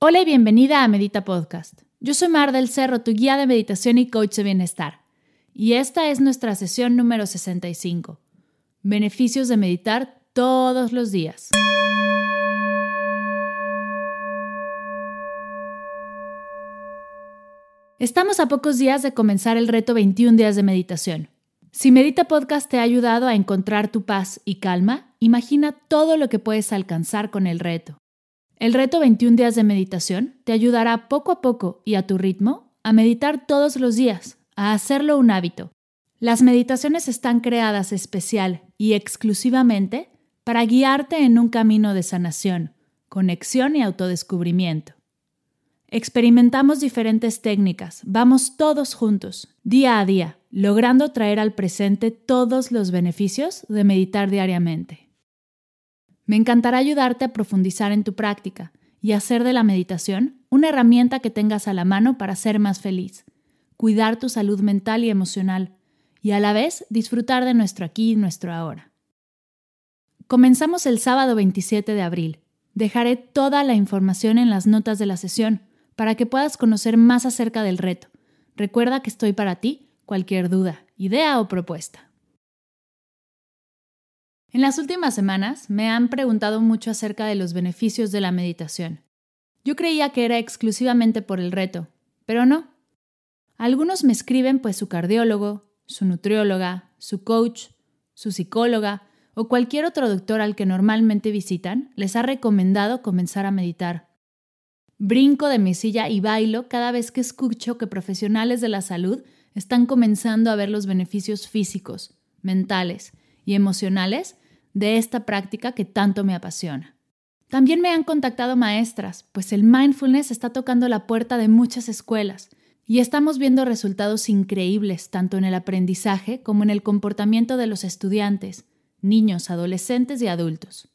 Hola y bienvenida a Medita Podcast. Yo soy Mar del Cerro, tu guía de meditación y coach de bienestar. Y esta es nuestra sesión número 65. Beneficios de meditar todos los días. Estamos a pocos días de comenzar el reto 21 días de meditación. Si Medita Podcast te ha ayudado a encontrar tu paz y calma, imagina todo lo que puedes alcanzar con el reto. El reto 21 días de meditación te ayudará poco a poco y a tu ritmo a meditar todos los días, a hacerlo un hábito. Las meditaciones están creadas especial y exclusivamente para guiarte en un camino de sanación, conexión y autodescubrimiento. Experimentamos diferentes técnicas, vamos todos juntos, día a día, logrando traer al presente todos los beneficios de meditar diariamente. Me encantará ayudarte a profundizar en tu práctica y hacer de la meditación una herramienta que tengas a la mano para ser más feliz, cuidar tu salud mental y emocional, y a la vez disfrutar de nuestro aquí y nuestro ahora. Comenzamos el sábado 27 de abril. Dejaré toda la información en las notas de la sesión para que puedas conocer más acerca del reto. Recuerda que estoy para ti, cualquier duda, idea o propuesta. En las últimas semanas me han preguntado mucho acerca de los beneficios de la meditación. Yo creía que era exclusivamente por el reto, pero no. Algunos me escriben pues su cardiólogo, su nutrióloga, su coach, su psicóloga o cualquier otro doctor al que normalmente visitan les ha recomendado comenzar a meditar Brinco de mi silla y bailo cada vez que escucho que profesionales de la salud están comenzando a ver los beneficios físicos, mentales y emocionales de esta práctica que tanto me apasiona. También me han contactado maestras, pues el mindfulness está tocando la puerta de muchas escuelas y estamos viendo resultados increíbles tanto en el aprendizaje como en el comportamiento de los estudiantes, niños, adolescentes y adultos.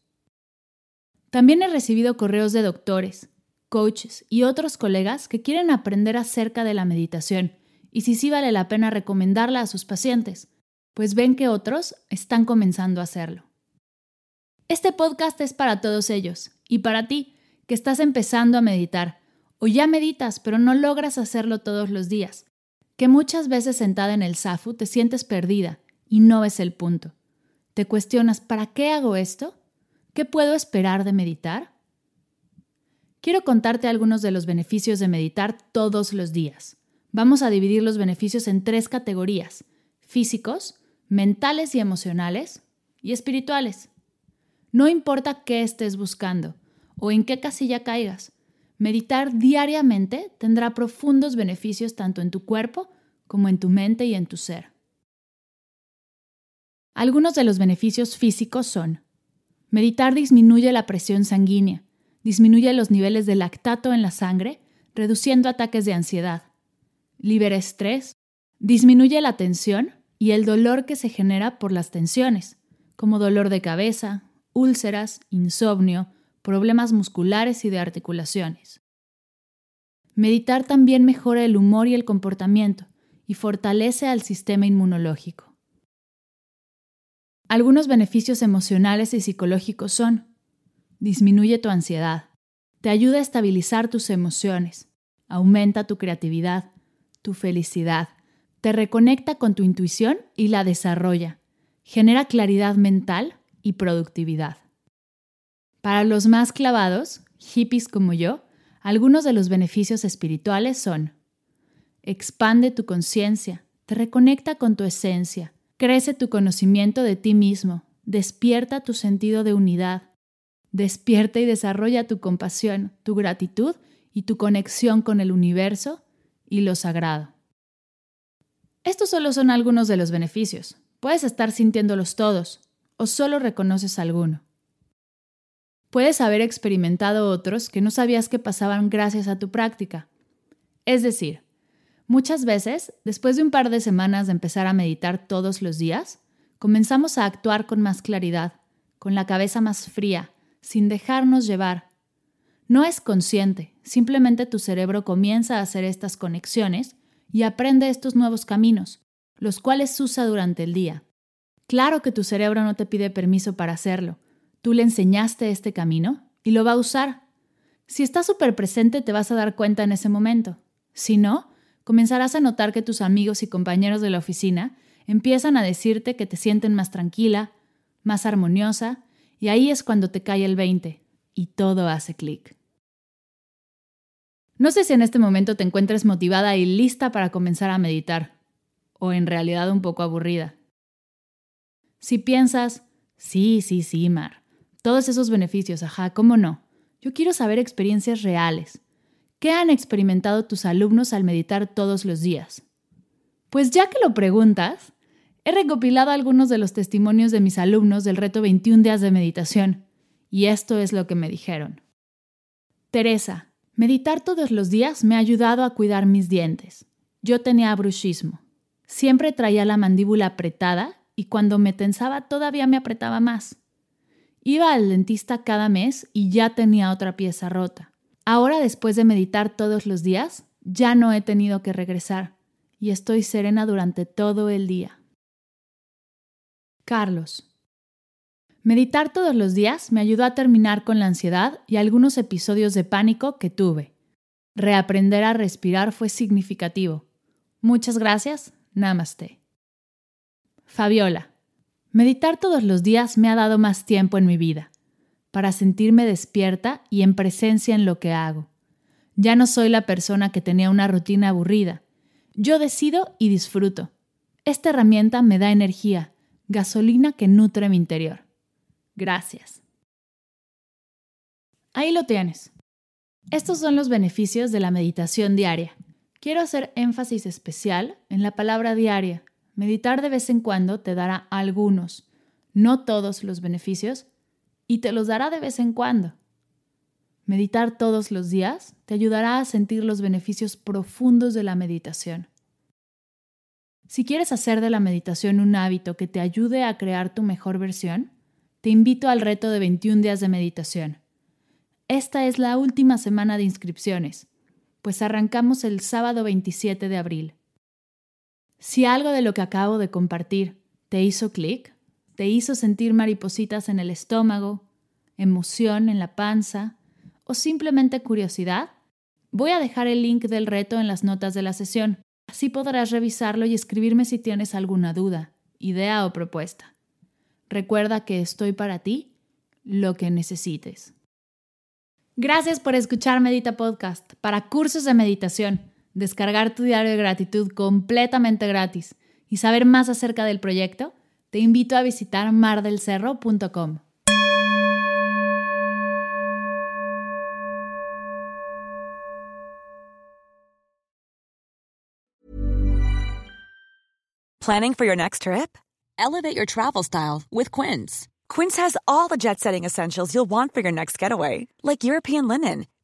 También he recibido correos de doctores, coaches y otros colegas que quieren aprender acerca de la meditación y si sí vale la pena recomendarla a sus pacientes, pues ven que otros están comenzando a hacerlo. Este podcast es para todos ellos y para ti que estás empezando a meditar o ya meditas pero no logras hacerlo todos los días, que muchas veces sentada en el SAFU te sientes perdida y no ves el punto. Te cuestionas, ¿para qué hago esto? ¿Qué puedo esperar de meditar? Quiero contarte algunos de los beneficios de meditar todos los días. Vamos a dividir los beneficios en tres categorías, físicos, mentales y emocionales, y espirituales. No importa qué estés buscando o en qué casilla caigas, meditar diariamente tendrá profundos beneficios tanto en tu cuerpo como en tu mente y en tu ser. Algunos de los beneficios físicos son, meditar disminuye la presión sanguínea, disminuye los niveles de lactato en la sangre, reduciendo ataques de ansiedad. Libera estrés, disminuye la tensión y el dolor que se genera por las tensiones, como dolor de cabeza, úlceras, insomnio, problemas musculares y de articulaciones. Meditar también mejora el humor y el comportamiento y fortalece al sistema inmunológico. Algunos beneficios emocionales y psicológicos son disminuye tu ansiedad, te ayuda a estabilizar tus emociones, aumenta tu creatividad, tu felicidad, te reconecta con tu intuición y la desarrolla, genera claridad mental y productividad. Para los más clavados, hippies como yo, algunos de los beneficios espirituales son expande tu conciencia, te reconecta con tu esencia, crece tu conocimiento de ti mismo, despierta tu sentido de unidad, Despierta y desarrolla tu compasión, tu gratitud y tu conexión con el universo y lo sagrado. Estos solo son algunos de los beneficios. Puedes estar sintiéndolos todos o solo reconoces alguno. puedes haber experimentado otros que no sabías que pasaban gracias a tu práctica. Es decir, muchas veces, después de un par de semanas de empezar a meditar todos los días, comenzamos a actuar con más claridad, con la cabeza más fría, sin dejarnos llevar. No es consciente, simplemente tu cerebro comienza a hacer estas conexiones y aprende estos nuevos caminos, los cuales usa durante el día. Claro que tu cerebro no te pide permiso para hacerlo. Tú le enseñaste este camino y lo va a usar. Si está súper presente te vas a dar cuenta en ese momento. Si no, comenzarás a notar que tus amigos y compañeros de la oficina empiezan a decirte que te sienten más tranquila, más armoniosa, y ahí es cuando te cae el 20 y todo hace clic. No sé si en este momento te encuentres motivada y lista para comenzar a meditar, o en realidad un poco aburrida. Si piensas, sí, sí, sí, Mar, todos esos beneficios, ajá, ¿cómo no? Yo quiero saber experiencias reales. ¿Qué han experimentado tus alumnos al meditar todos los días? Pues ya que lo preguntas, he recopilado algunos de los testimonios de mis alumnos del reto 21 días de meditación, y esto es lo que me dijeron. Teresa, meditar todos los días me ha ayudado a cuidar mis dientes. Yo tenía bruxismo. Siempre traía la mandíbula apretada y cuando me tensaba todavía me apretaba más. Iba al dentista cada mes y ya tenía otra pieza rota. Ahora, después de meditar todos los días, ya no he tenido que regresar y estoy serena durante todo el día. Carlos. Meditar todos los días me ayudó a terminar con la ansiedad y algunos episodios de pánico que tuve. Reaprender a respirar fue significativo. Muchas gracias. Namaste. Fabiola. Meditar todos los días me ha dado más tiempo en mi vida, para sentirme despierta y en presencia en lo que hago. Ya no soy la persona que tenía una rutina aburrida. Yo decido y disfruto. Esta herramienta me da energía, gasolina que nutre mi interior. Gracias. Ahí lo tienes. Estos son los beneficios de la meditación diaria. Quiero hacer énfasis especial en la palabra diaria. Meditar de vez en cuando te dará algunos, no todos los beneficios, y te los dará de vez en cuando. Meditar todos los días te ayudará a sentir los beneficios profundos de la meditación. Si quieres hacer de la meditación un hábito que te ayude a crear tu mejor versión, te invito al reto de 21 días de meditación. Esta es la última semana de inscripciones pues arrancamos el sábado 27 de abril. Si algo de lo que acabo de compartir te hizo clic, te hizo sentir maripositas en el estómago, emoción en la panza o simplemente curiosidad, voy a dejar el link del reto en las notas de la sesión. Así podrás revisarlo y escribirme si tienes alguna duda, idea o propuesta. Recuerda que estoy para ti lo que necesites. Gracias por escuchar Medita Podcast. Para cursos de meditación, descargar tu diario de gratitud completamente gratis y saber más acerca del proyecto, te invito a visitar mardelcerro.com. Planning for your next trip? Elevate your travel style with Quince. Quince has all the jet setting essentials you'll want for your next getaway, like European linen,